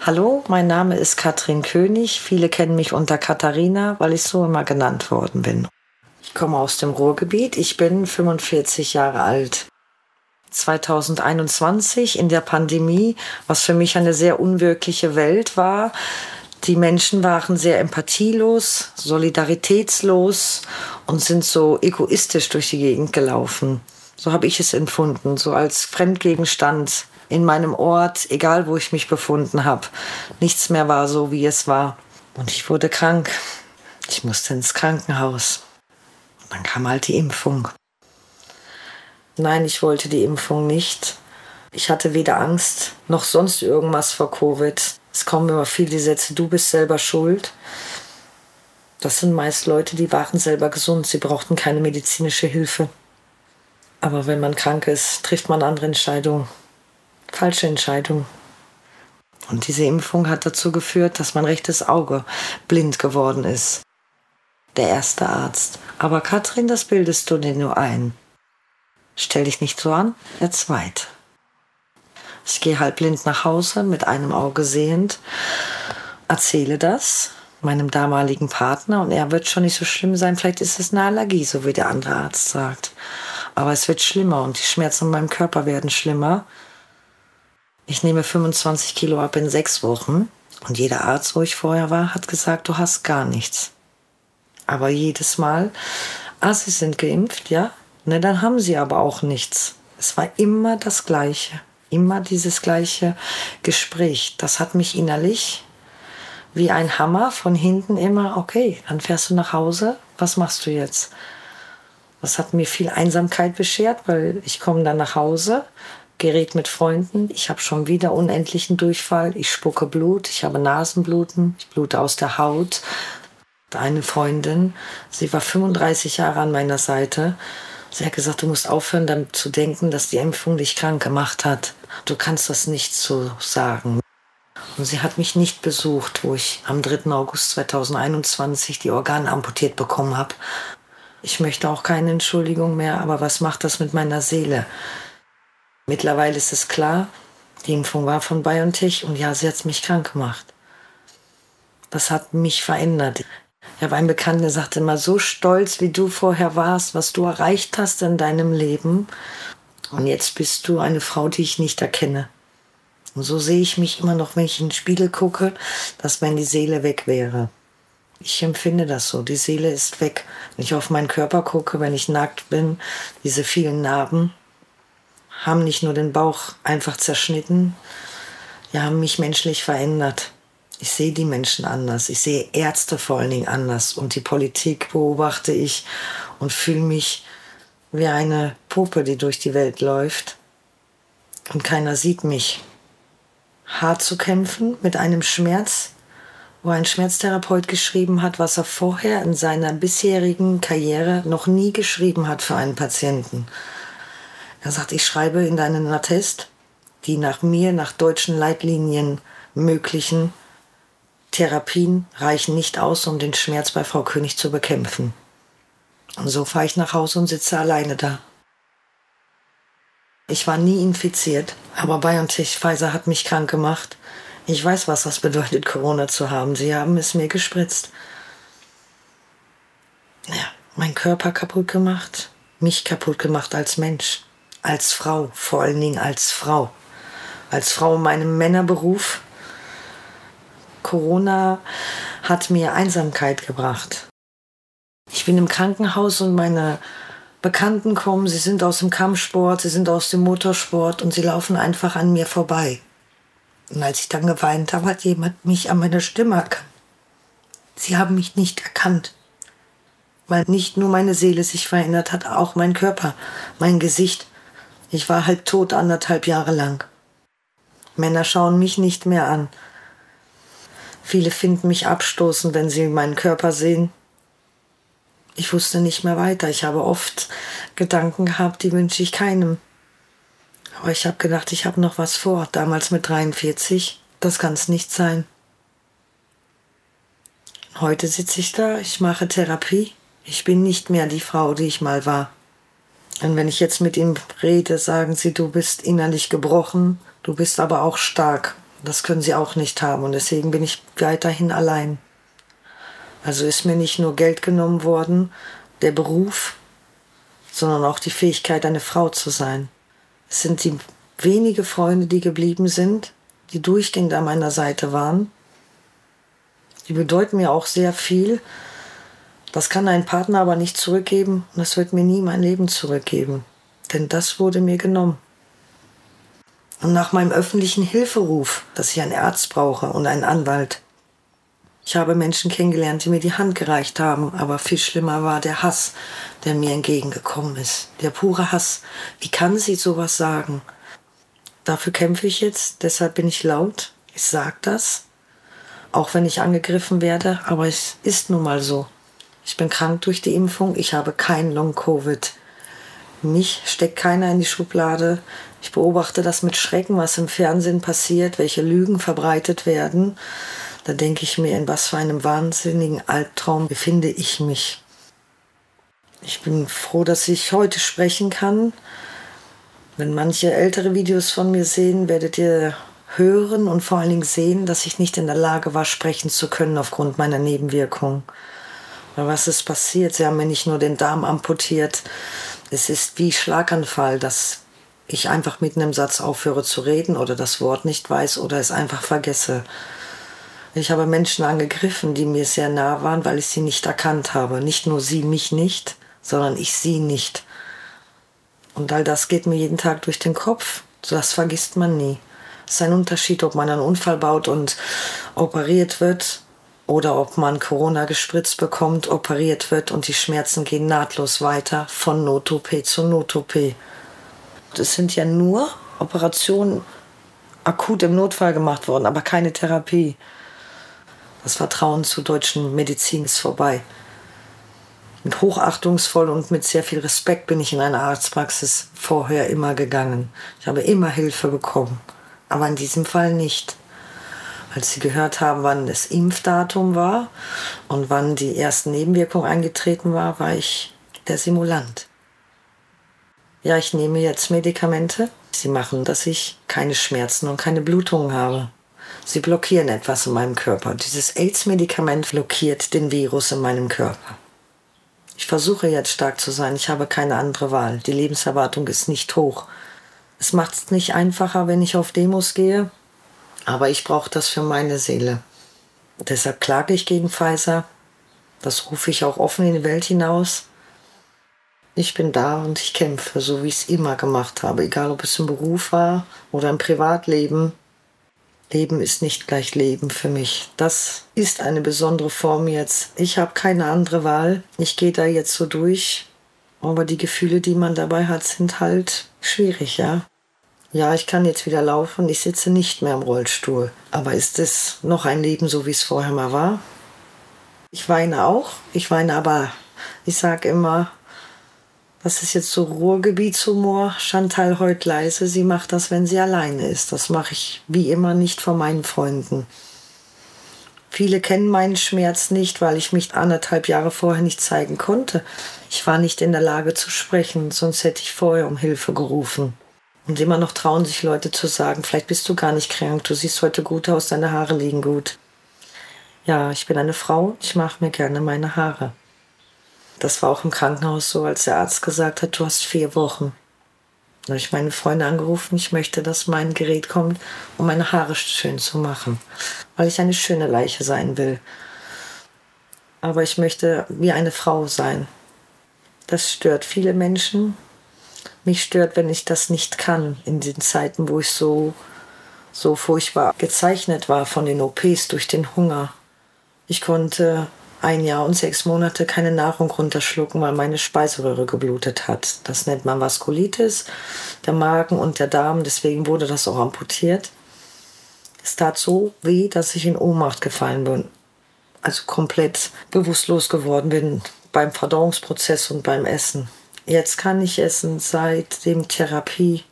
Hallo, mein Name ist Katrin König. Viele kennen mich unter Katharina, weil ich so immer genannt worden bin. Ich komme aus dem Ruhrgebiet. Ich bin 45 Jahre alt. 2021 in der Pandemie, was für mich eine sehr unwirkliche Welt war. Die Menschen waren sehr empathielos, solidaritätslos und sind so egoistisch durch die Gegend gelaufen. So habe ich es empfunden, so als Fremdgegenstand in meinem Ort, egal wo ich mich befunden habe. Nichts mehr war so, wie es war. Und ich wurde krank. Ich musste ins Krankenhaus. Und dann kam halt die Impfung. Nein, ich wollte die Impfung nicht. Ich hatte weder Angst noch sonst irgendwas vor Covid. Es kommen immer viel die Sätze, du bist selber schuld. Das sind meist Leute, die waren selber gesund. Sie brauchten keine medizinische Hilfe. Aber wenn man krank ist, trifft man andere Entscheidungen falsche Entscheidung. Und diese Impfung hat dazu geführt, dass mein rechtes Auge blind geworden ist. Der erste Arzt. Aber Katrin, das bildest du dir nur ein. Stell dich nicht so an, der zweite. Ich gehe halb blind nach Hause, mit einem Auge sehend, erzähle das meinem damaligen Partner und er wird schon nicht so schlimm sein. Vielleicht ist es eine Allergie, so wie der andere Arzt sagt. Aber es wird schlimmer und die Schmerzen in meinem Körper werden schlimmer. Ich nehme 25 Kilo ab in sechs Wochen. Und jeder Arzt, wo ich vorher war, hat gesagt, du hast gar nichts. Aber jedes Mal, ah, sie sind geimpft, ja, ne, dann haben sie aber auch nichts. Es war immer das Gleiche. Immer dieses gleiche Gespräch. Das hat mich innerlich wie ein Hammer von hinten immer, okay, dann fährst du nach Hause, was machst du jetzt? Das hat mir viel Einsamkeit beschert, weil ich komme dann nach Hause, gerät mit Freunden. Ich habe schon wieder unendlichen Durchfall. Ich spucke Blut, ich habe Nasenbluten, ich blute aus der Haut. Eine Freundin, sie war 35 Jahre an meiner Seite. Sie hat gesagt, du musst aufhören, damit zu denken, dass die Impfung dich krank gemacht hat. Du kannst das nicht so sagen. Und sie hat mich nicht besucht, wo ich am 3. August 2021 die Organe amputiert bekommen habe. Ich möchte auch keine Entschuldigung mehr, aber was macht das mit meiner Seele? Mittlerweile ist es klar, die Impfung war von BioNTech und ja, sie hat mich krank gemacht. Das hat mich verändert. Ich habe einen Bekannten, der sagte immer, so stolz wie du vorher warst, was du erreicht hast in deinem Leben. Und jetzt bist du eine Frau, die ich nicht erkenne. Und so sehe ich mich immer noch, wenn ich in den Spiegel gucke, dass wenn die Seele weg wäre. Ich empfinde das so. Die Seele ist weg. Wenn ich auf meinen Körper gucke, wenn ich nackt bin, diese vielen Narben, haben nicht nur den Bauch einfach zerschnitten, die haben mich menschlich verändert. Ich sehe die Menschen anders. Ich sehe Ärzte vor allen Dingen anders. Und die Politik beobachte ich und fühle mich wie eine Puppe, die durch die Welt läuft. Und keiner sieht mich. Hart zu kämpfen mit einem Schmerz, wo ein Schmerztherapeut geschrieben hat, was er vorher in seiner bisherigen Karriere noch nie geschrieben hat für einen Patienten. Er sagt, ich schreibe in deinen Attest die nach mir, nach deutschen Leitlinien möglichen Therapien reichen nicht aus, um den Schmerz bei Frau König zu bekämpfen. Und so fahre ich nach Hause und sitze alleine da. Ich war nie infiziert, aber BioNTech Pfizer hat mich krank gemacht. Ich weiß, was das bedeutet, Corona zu haben. Sie haben es mir gespritzt. Ja, mein Körper kaputt gemacht, mich kaputt gemacht als Mensch als Frau, vor allen Dingen als Frau. Als Frau in meinem Männerberuf. Corona hat mir Einsamkeit gebracht. Ich bin im Krankenhaus und meine Bekannten kommen, sie sind aus dem Kampfsport, sie sind aus dem Motorsport und sie laufen einfach an mir vorbei. Und als ich dann geweint habe, hat jemand mich an meiner Stimme erkannt. Sie haben mich nicht erkannt, weil nicht nur meine Seele sich verändert hat, auch mein Körper, mein Gesicht. Ich war halb tot anderthalb Jahre lang. Männer schauen mich nicht mehr an. Viele finden mich abstoßend, wenn sie meinen Körper sehen. Ich wusste nicht mehr weiter. Ich habe oft Gedanken gehabt, die wünsche ich keinem. Aber ich habe gedacht, ich habe noch was vor. Damals mit 43, das kann es nicht sein. Heute sitze ich da, ich mache Therapie. Ich bin nicht mehr die Frau, die ich mal war. Und wenn ich jetzt mit ihm rede, sagen sie, du bist innerlich gebrochen, du bist aber auch stark. Das können sie auch nicht haben und deswegen bin ich weiterhin allein. Also ist mir nicht nur Geld genommen worden, der Beruf, sondern auch die Fähigkeit, eine Frau zu sein. Es sind die wenige Freunde, die geblieben sind, die durchgehend an meiner Seite waren. Die bedeuten mir auch sehr viel. Das kann ein Partner aber nicht zurückgeben und das wird mir nie mein Leben zurückgeben. Denn das wurde mir genommen. Und nach meinem öffentlichen Hilferuf, dass ich einen Arzt brauche und einen Anwalt, ich habe Menschen kennengelernt, die mir die Hand gereicht haben, aber viel schlimmer war der Hass, der mir entgegengekommen ist. Der pure Hass. Wie kann sie sowas sagen? Dafür kämpfe ich jetzt, deshalb bin ich laut. Ich sage das, auch wenn ich angegriffen werde, aber es ist nun mal so. Ich bin krank durch die Impfung, ich habe kein Long-Covid. Mich steckt keiner in die Schublade. Ich beobachte das mit Schrecken, was im Fernsehen passiert, welche Lügen verbreitet werden. Da denke ich mir, in was für einem wahnsinnigen Albtraum befinde ich mich. Ich bin froh, dass ich heute sprechen kann. Wenn manche ältere Videos von mir sehen, werdet ihr hören und vor allen Dingen sehen, dass ich nicht in der Lage war, sprechen zu können aufgrund meiner Nebenwirkung. Was ist passiert? Sie haben mir nicht nur den Darm amputiert. Es ist wie Schlaganfall, dass ich einfach mitten im Satz aufhöre zu reden oder das Wort nicht weiß oder es einfach vergesse. Ich habe Menschen angegriffen, die mir sehr nah waren, weil ich sie nicht erkannt habe. Nicht nur sie mich nicht, sondern ich sie nicht. Und all das geht mir jeden Tag durch den Kopf. Das vergisst man nie. Es ist ein Unterschied, ob man einen Unfall baut und operiert wird oder ob man Corona gespritzt bekommt, operiert wird und die Schmerzen gehen nahtlos weiter von Not-OP zu Not-OP. Es sind ja nur Operationen akut im Notfall gemacht worden, aber keine Therapie. Das Vertrauen zur deutschen Medizin ist vorbei. Mit hochachtungsvoll und mit sehr viel Respekt bin ich in eine Arztpraxis vorher immer gegangen. Ich habe immer Hilfe bekommen, aber in diesem Fall nicht. Als sie gehört haben, wann das Impfdatum war und wann die ersten Nebenwirkungen eingetreten war, war ich der Simulant. Ja, ich nehme jetzt Medikamente. Sie machen, dass ich keine Schmerzen und keine Blutungen habe. Sie blockieren etwas in meinem Körper. Dieses AIDS-Medikament blockiert den Virus in meinem Körper. Ich versuche jetzt stark zu sein. Ich habe keine andere Wahl. Die Lebenserwartung ist nicht hoch. Es macht es nicht einfacher, wenn ich auf Demos gehe. Aber ich brauche das für meine Seele. Deshalb klage ich gegen Pfizer. Das rufe ich auch offen in die Welt hinaus. Ich bin da und ich kämpfe, so wie ich es immer gemacht habe, egal ob es im Beruf war oder im Privatleben. Leben ist nicht gleich Leben für mich. Das ist eine besondere Form jetzt. Ich habe keine andere Wahl. Ich gehe da jetzt so durch. Aber die Gefühle, die man dabei hat, sind halt schwierig, ja. Ja, ich kann jetzt wieder laufen. Ich sitze nicht mehr im Rollstuhl. Aber ist es noch ein Leben, so wie es vorher mal war? Ich weine auch. Ich weine aber, ich sage immer, das ist jetzt so Ruhrgebietshumor. Chantal heut leise. Sie macht das, wenn sie alleine ist. Das mache ich wie immer nicht vor meinen Freunden. Viele kennen meinen Schmerz nicht, weil ich mich anderthalb Jahre vorher nicht zeigen konnte. Ich war nicht in der Lage zu sprechen, sonst hätte ich vorher um Hilfe gerufen. Und immer noch trauen sich Leute zu sagen, vielleicht bist du gar nicht krank, du siehst heute gut aus, deine Haare liegen gut. Ja, ich bin eine Frau, ich mache mir gerne meine Haare. Das war auch im Krankenhaus so, als der Arzt gesagt hat, du hast vier Wochen. Da habe ich meine Freunde angerufen, ich möchte, dass mein Gerät kommt, um meine Haare schön zu machen, weil ich eine schöne Leiche sein will. Aber ich möchte wie eine Frau sein. Das stört viele Menschen. Mich stört, wenn ich das nicht kann, in den Zeiten, wo ich so, so furchtbar gezeichnet war von den OPs durch den Hunger. Ich konnte ein Jahr und sechs Monate keine Nahrung runterschlucken, weil meine Speiseröhre geblutet hat. Das nennt man Vaskulitis, der Magen und der Darm, deswegen wurde das auch amputiert. Es tat so weh, dass ich in Ohnmacht gefallen bin. Also komplett bewusstlos geworden bin beim Verdauungsprozess und beim Essen. Jetzt kann ich essen seit dem Therapie.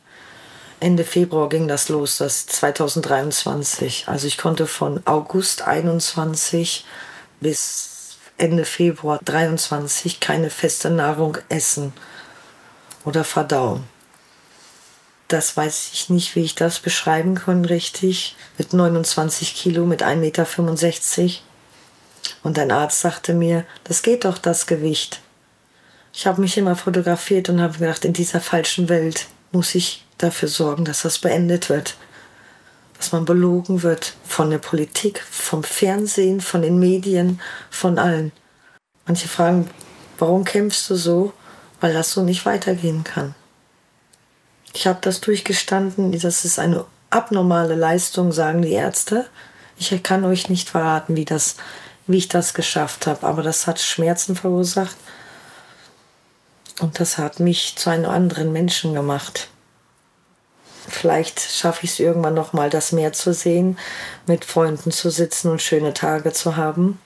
Ende Februar ging das los, das 2023. Also ich konnte von August 21 bis Ende Februar 23 keine feste Nahrung essen oder verdauen. Das weiß ich nicht, wie ich das beschreiben kann richtig. Mit 29 Kilo, mit 1,65 Meter. Und ein Arzt sagte mir, das geht doch, das Gewicht. Ich habe mich immer fotografiert und habe gedacht, in dieser falschen Welt muss ich dafür sorgen, dass das beendet wird dass man belogen wird von der Politik, vom Fernsehen, von den Medien, von allen. Manche fragen, warum kämpfst du so? Weil das so nicht weitergehen kann. Ich habe das durchgestanden, das ist eine abnormale Leistung, sagen die Ärzte. Ich kann euch nicht verraten, wie, das, wie ich das geschafft habe, aber das hat Schmerzen verursacht und das hat mich zu einem anderen Menschen gemacht. Vielleicht schaffe ich es irgendwann noch mal, das Meer zu sehen, mit Freunden zu sitzen und schöne Tage zu haben.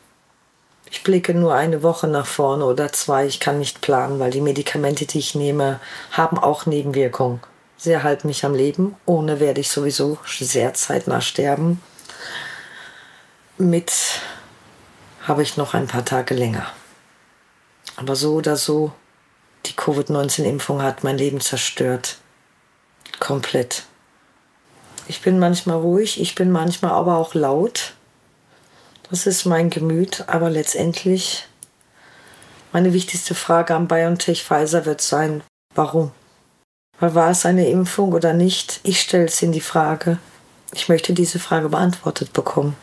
Ich blicke nur eine Woche nach vorne oder zwei. Ich kann nicht planen, weil die Medikamente, die ich nehme, haben auch Nebenwirkungen. Sie erhalten mich am Leben. Ohne werde ich sowieso sehr zeitnah sterben. Mit habe ich noch ein paar Tage länger. Aber so oder so, die Covid-19-Impfung hat mein Leben zerstört. Komplett. Ich bin manchmal ruhig, ich bin manchmal aber auch laut. Das ist mein Gemüt, aber letztendlich meine wichtigste Frage am BioNTech Pfizer wird sein, warum? Weil war es eine Impfung oder nicht? Ich stelle es in die Frage. Ich möchte diese Frage beantwortet bekommen.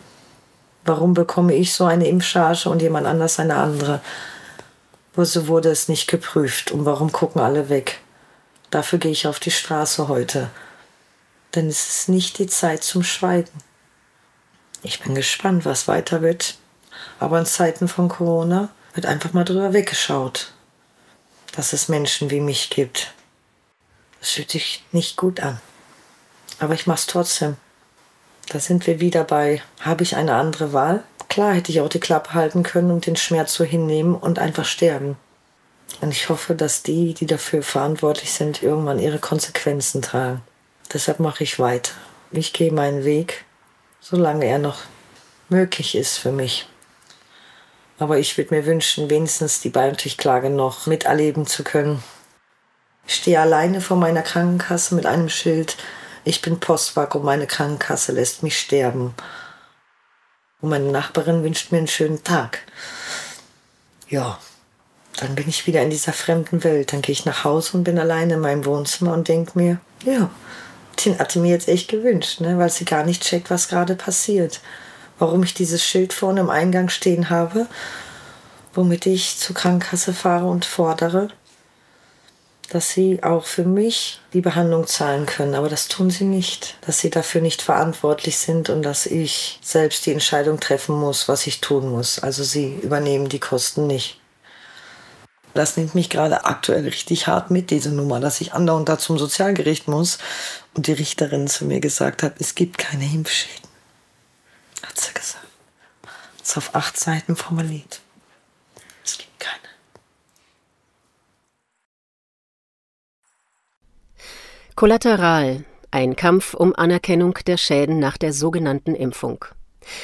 Warum bekomme ich so eine Impfcharge und jemand anders eine andere? Wieso wurde es nicht geprüft und warum gucken alle weg? Dafür gehe ich auf die Straße heute. Denn es ist nicht die Zeit zum Schweigen. Ich bin gespannt, was weiter wird. Aber in Zeiten von Corona wird einfach mal drüber weggeschaut, dass es Menschen wie mich gibt. Das fühlt sich nicht gut an. Aber ich mache es trotzdem. Da sind wir wieder bei, habe ich eine andere Wahl? Klar hätte ich auch die Klappe halten können und den Schmerz so hinnehmen und einfach sterben. Und ich hoffe, dass die, die dafür verantwortlich sind, irgendwann ihre Konsequenzen tragen. Deshalb mache ich weiter. Ich gehe meinen Weg, solange er noch möglich ist für mich. Aber ich würde mir wünschen, wenigstens die BioNTech-Klage noch miterleben zu können. Ich stehe alleine vor meiner Krankenkasse mit einem Schild. Ich bin Postwag und meine Krankenkasse lässt mich sterben. Und meine Nachbarin wünscht mir einen schönen Tag. Ja, dann bin ich wieder in dieser fremden Welt. Dann gehe ich nach Hause und bin alleine in meinem Wohnzimmer und denke mir, ja, den hatte mir jetzt echt gewünscht, ne? weil sie gar nicht checkt, was gerade passiert. Warum ich dieses Schild vorne im Eingang stehen habe, womit ich zur Krankenkasse fahre und fordere, dass sie auch für mich die Behandlung zahlen können. Aber das tun sie nicht. Dass sie dafür nicht verantwortlich sind und dass ich selbst die Entscheidung treffen muss, was ich tun muss. Also sie übernehmen die Kosten nicht. Das nimmt mich gerade aktuell richtig hart mit, diese Nummer, dass ich andauernd da zum Sozialgericht muss und die Richterin zu mir gesagt hat, es gibt keine Impfschäden. Hat sie gesagt. Das ist auf acht Seiten formuliert. Es gibt keine. Kollateral. Ein Kampf um Anerkennung der Schäden nach der sogenannten Impfung.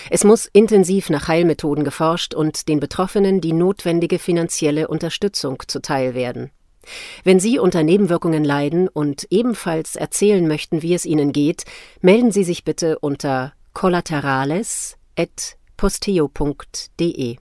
Es muss intensiv nach Heilmethoden geforscht und den Betroffenen die notwendige finanzielle Unterstützung zuteil werden. Wenn Sie unter Nebenwirkungen leiden und ebenfalls erzählen möchten, wie es Ihnen geht, melden Sie sich bitte unter collaterales.posteo.de.